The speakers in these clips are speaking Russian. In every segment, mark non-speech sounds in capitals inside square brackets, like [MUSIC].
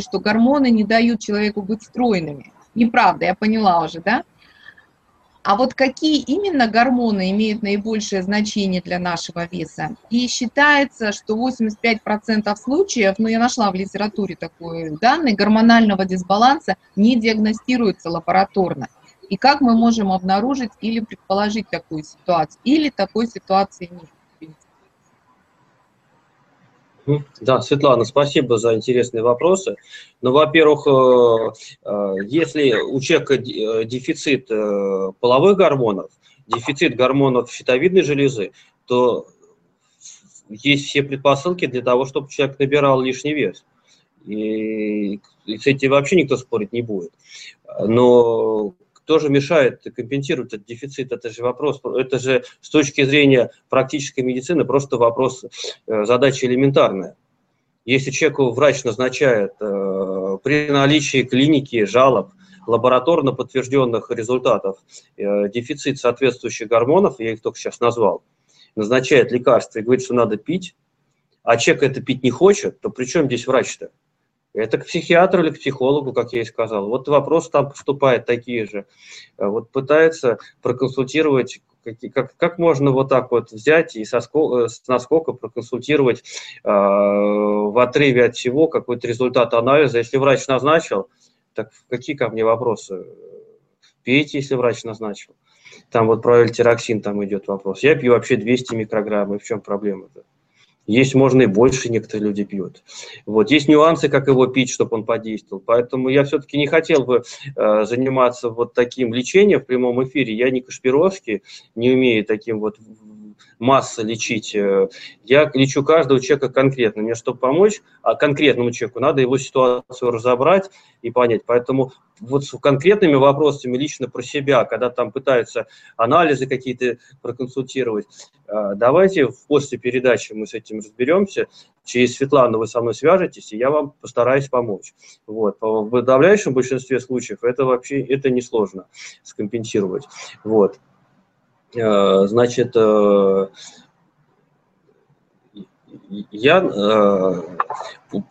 что гормоны не дают человеку быть стройными. Неправда, я поняла уже, да? А вот какие именно гормоны имеют наибольшее значение для нашего веса? И считается, что 85% случаев, ну я нашла в литературе такой данный, гормонального дисбаланса не диагностируется лабораторно. И как мы можем обнаружить или предположить такую ситуацию? Или такой ситуации нет? Да, Светлана, спасибо за интересные вопросы. Ну, во-первых, э, э, если у человека э, дефицит половых гормонов, дефицит гормонов щитовидной железы, то есть все предпосылки для того, чтобы человек набирал лишний вес. И, и с этим вообще никто спорить не будет. Но кто же мешает компенсировать этот дефицит? Это же вопрос, это же с точки зрения практической медицины просто вопрос, э, задача элементарная. Если человеку врач назначает э, при наличии клиники жалоб, лабораторно подтвержденных результатов э, дефицит соответствующих гормонов, я их только сейчас назвал, назначает лекарство и говорит, что надо пить, а человек это пить не хочет, то при чем здесь врач-то? Это к психиатру или к психологу, как я и сказал. Вот вопрос там поступает такие же. Э, вот пытается проконсультировать как, как, как можно вот так вот взять и со сколько, с насколько проконсультировать э, в отрыве от всего какой-то результат анализа. Если врач назначил, так какие ко мне вопросы? Пейте, если врач назначил. Там вот про эльтироксин там идет вопрос. Я пью вообще 200 микрограмм, и в чем проблема-то? Есть можно и больше, некоторые люди пьют. Вот. Есть нюансы, как его пить, чтобы он подействовал. Поэтому я все-таки не хотел бы э, заниматься вот таким лечением в прямом эфире. Я не Кашпировский, не умею таким вот масса лечить. Э, я лечу каждого человека конкретно. Мне, чтобы помочь а конкретному человеку, надо его ситуацию разобрать и понять. Поэтому вот с конкретными вопросами лично про себя, когда там пытаются анализы какие-то проконсультировать, э, давайте после передачи мы с этим разберемся. Через Светлану вы со мной свяжетесь, и я вам постараюсь помочь. Вот. В подавляющем большинстве случаев это вообще это несложно скомпенсировать. Вот. Э, значит, э, я э,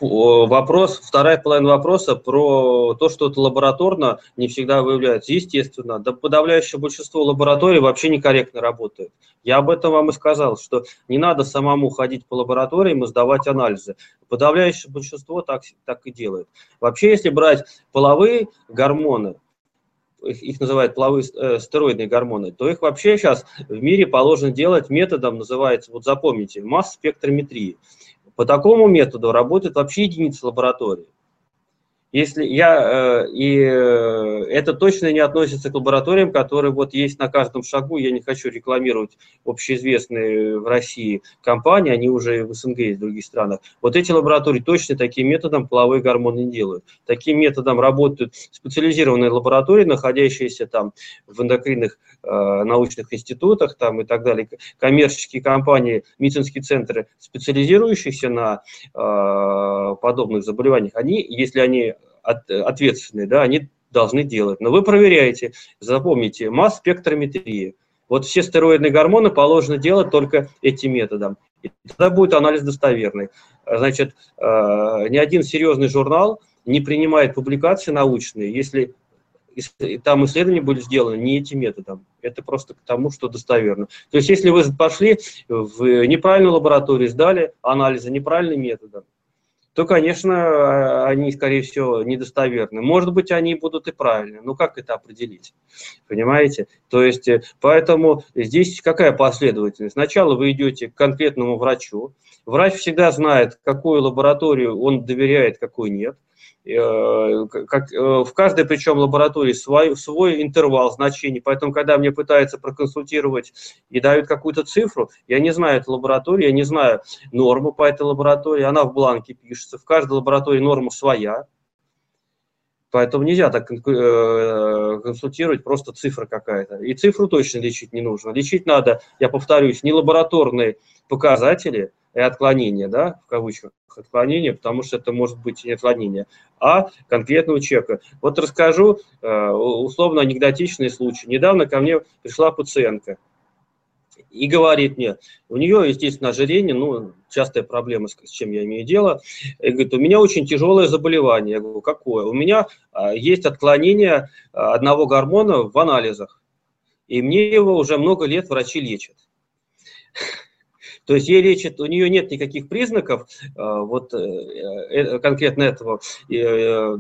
вопрос, вторая половина вопроса про то, что это лабораторно не всегда выявляется. Естественно, да подавляющее большинство лабораторий вообще некорректно работает. Я об этом вам и сказал, что не надо самому ходить по лабораториям и сдавать анализы. Подавляющее большинство так, так и делает. Вообще, если брать половые гормоны, их называют половые э, стероидные гормоны, то их вообще сейчас в мире положено делать методом, называется, вот запомните, масс-спектрометрии. По такому методу работает вообще единица лаборатории. Если я, э, и э, это точно не относится к лабораториям, которые вот есть на каждом шагу, я не хочу рекламировать общеизвестные в России компании, они уже в СНГ и в других странах. Вот эти лаборатории точно таким методом половые гормоны не делают. Таким методом работают специализированные лаборатории, находящиеся там в эндокринных э, научных институтах там и так далее, коммерческие компании, медицинские центры, специализирующиеся на подобных заболеваниях, они, если они от, ответственные, да, они должны делать. Но вы проверяете, запомните, масс-спектрометрия. Вот все стероидные гормоны положено делать только этим методом. И тогда будет анализ достоверный. Значит, э, ни один серьезный журнал не принимает публикации научные, если там исследования были сделаны не этим методом. Это просто к тому, что достоверно. То есть, если вы пошли в неправильную лабораторию, сдали анализы неправильным методом, то, конечно, а, они, скорее всего, недостоверны. Может быть, они будут и правильны. Но как это определить? Понимаете? То есть, э, поэтому здесь какая последовательность? Сначала вы идете к конкретному врачу. Врач всегда знает, какую лабораторию он доверяет, какую нет. Э, как, э, в каждой причем лаборатории свой, свой интервал значений, поэтому когда мне пытаются проконсультировать и дают какую-то цифру, я не знаю эту лабораторию, я не знаю норму по этой лаборатории, она в бланке пишется, в каждой лаборатории норма своя, Поэтому нельзя так э, консультировать, просто цифра какая-то. И цифру точно лечить не нужно. Лечить надо, я повторюсь, не лабораторные показатели и отклонения, да, в кавычках, отклонения, потому что это может быть не отклонение, а конкретного человека. Вот расскажу э, условно анекдотичный случай. Недавно ко мне пришла пациентка. и говорит мне, у нее, естественно, ожирение, ну, частая проблема, с чем я имею дело, и говорит, у меня очень тяжелое заболевание. Я говорю, какое? У меня а, есть отклонение а, одного гормона в анализах, и мне его уже много лет врачи лечат. То есть ей лечат, у нее нет никаких признаков а, вот э, э, конкретно этого э,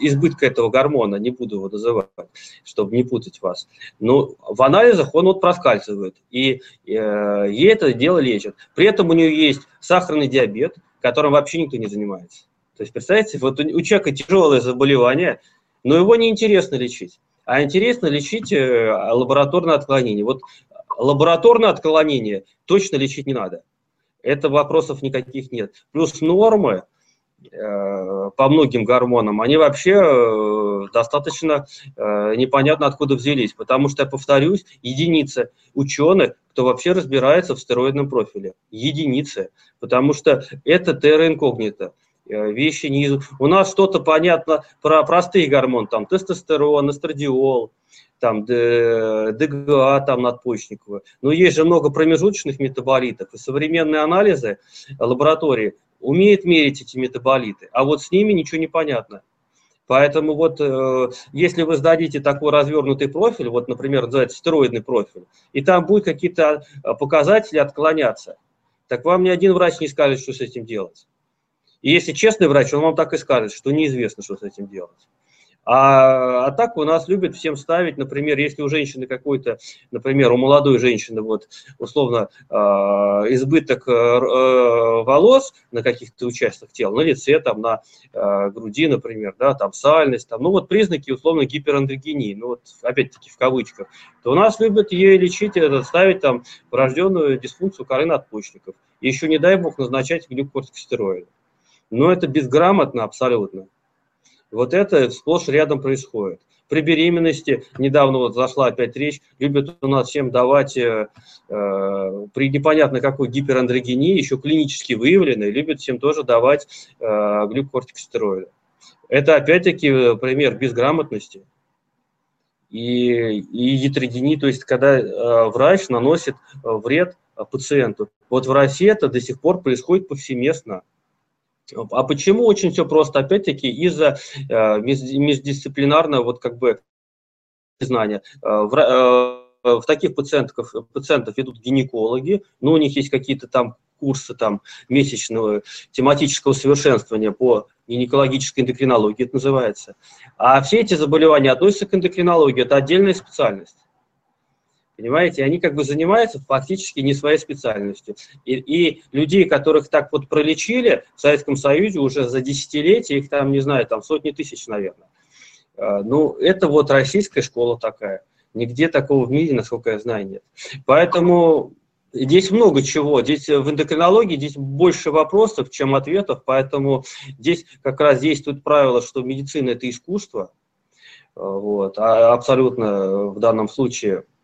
избытка этого гормона, не буду его называть, чтобы не путать вас. Но в анализах он вот проскальзывает, и э, ей это дело лечат. При этом у нее есть сахарный диабет, которым вообще никто не занимается. То есть, представьте, вот у, человека тяжелое заболевание, но его не интересно лечить. А интересно лечить э, лабораторное отклонение. Вот лабораторное отклонение точно лечить не надо. Это вопросов никаких нет. Плюс нормы, Э, по многим гормонам, они вообще э, достаточно э, непонятно откуда взялись, потому что, я повторюсь, единицы ученых, кто вообще разбирается в стероидном профиле. Единицы, потому что это терра инкогнито вещи не... У нас что-то понятно про простые гормоны, там тестостерон, эстрадиол, там ДГА, там надпочечниковые. Но есть же много промежуточных метаболитов, и современные анализы лаборатории умеет мерить эти метаболиты, а вот с ними ничего не понятно. Поэтому вот э, если вы сдадите такой развернутый профиль, вот, например, называется стероидный профиль, и там будут какие-то э, показатели отклоняться, так вам ни один врач не скажет, что с этим делать. И если честный врач, он вам так и скажет, что неизвестно, что с этим делать. А, а так у нас любят всем ставить, например, если у женщины какой-то, например, у молодой женщины вот условно э, избыток э, волос на каких-то участках тела, на лице, там, на э, груди, например, да, там сальность, там, ну вот признаки условно гиперандрогении, ну вот опять-таки в кавычках, то у нас любят ее лечить, это, ставить там врожденную дисфункцию коры надпочечников. Еще, не дай бог, назначать глюкортикостероиды. Но это безграмотно абсолютно. Вот это сплошь рядом происходит. При беременности, недавно вот зашла опять речь, любят у нас всем давать э, э, при непонятно какой гиперандрогении, еще клинически выявленной, любят всем тоже давать э, глюкокортикостероиды. Это опять-таки э, пример безграмотности и, и ятрогении, то есть когда э, врач наносит э, вред пациенту. Вот в России это до сих пор происходит повсеместно. А почему очень все просто? Опять-таки из-за э, междисциплинарного вот как бы знания. Э, в, э, в таких пациентов, пациентов идут гинекологи, но у них есть какие-то там курсы там месячного тематического совершенствования по гинекологической эндокринологии, это называется. А все эти заболевания относятся к эндокринологии, это отдельная специальность. Понимаете, они как бы занимаются фактически не своей специальностью. И, и людей, которых так вот пролечили в Советском Союзе уже за десятилетия, их там, не знаю, там сотни тысяч, наверное. А, ну, это вот российская школа такая. Нигде такого в мире, насколько я знаю, нет. Поэтому здесь много чего. Здесь в эндокринологии здесь больше вопросов, чем ответов. Поэтому здесь как раз действует правило, что медицина – это искусство. Вот. А абсолютно в данном случае –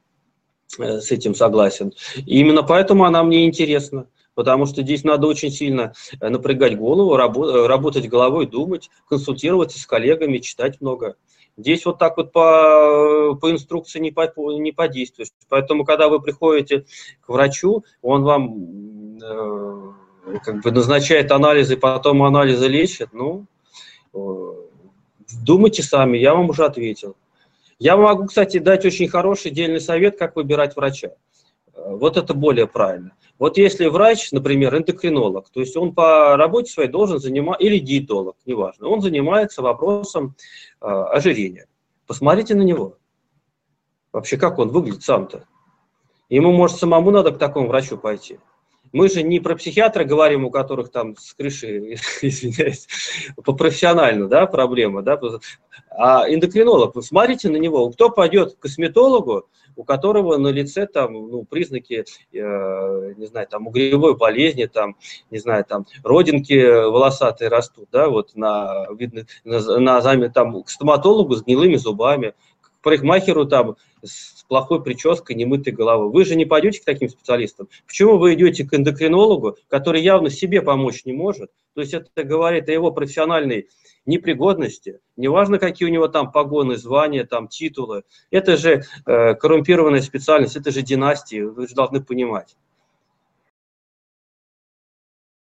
с этим согласен. И именно поэтому она мне интересна. Потому что здесь надо очень сильно э, напрягать голову, э, работать головой, думать, консультироваться с коллегами, читать много. Здесь вот так вот по, по инструкции не, по, не подействуешь. Поэтому, когда вы приходите к врачу, он вам э, как бы назначает анализы, потом анализы лечит, ну, э, думайте сами, я вам уже ответил. Я могу, кстати, дать очень хороший дельный совет, как выбирать врача. Э, вот это более правильно. Вот если врач, например, эндокринолог, то есть он по работе своей должен заниматься, или диетолог, неважно, он занимается вопросом э, ожирения. Посмотрите на него. Вообще, как он выглядит сам-то? Ему, может, самому надо к такому врачу пойти. Мы же не про психиатра говорим, у которых там с крыши, [LAUGHS] извиняюсь, по профессионально, да, проблема, да, а эндокринолог, вы смотрите на него, кто пойдет к косметологу, у которого на лице там, ну, признаки, э, не знаю, там, угревой болезни, там, не знаю, там, родинки волосатые растут, да, вот на, видно, на, на, там, к стоматологу с гнилыми зубами, парикмахеру там с плохой прической, немытой головой. Вы же не пойдете к таким специалистам. Почему вы идете к эндокринологу, который явно себе помочь не может? То есть это говорит о его профессиональной непригодности, неважно, какие у него там погоны, звания, там титулы. Это же э, коррумпированная специальность, это же династия, вы же должны понимать.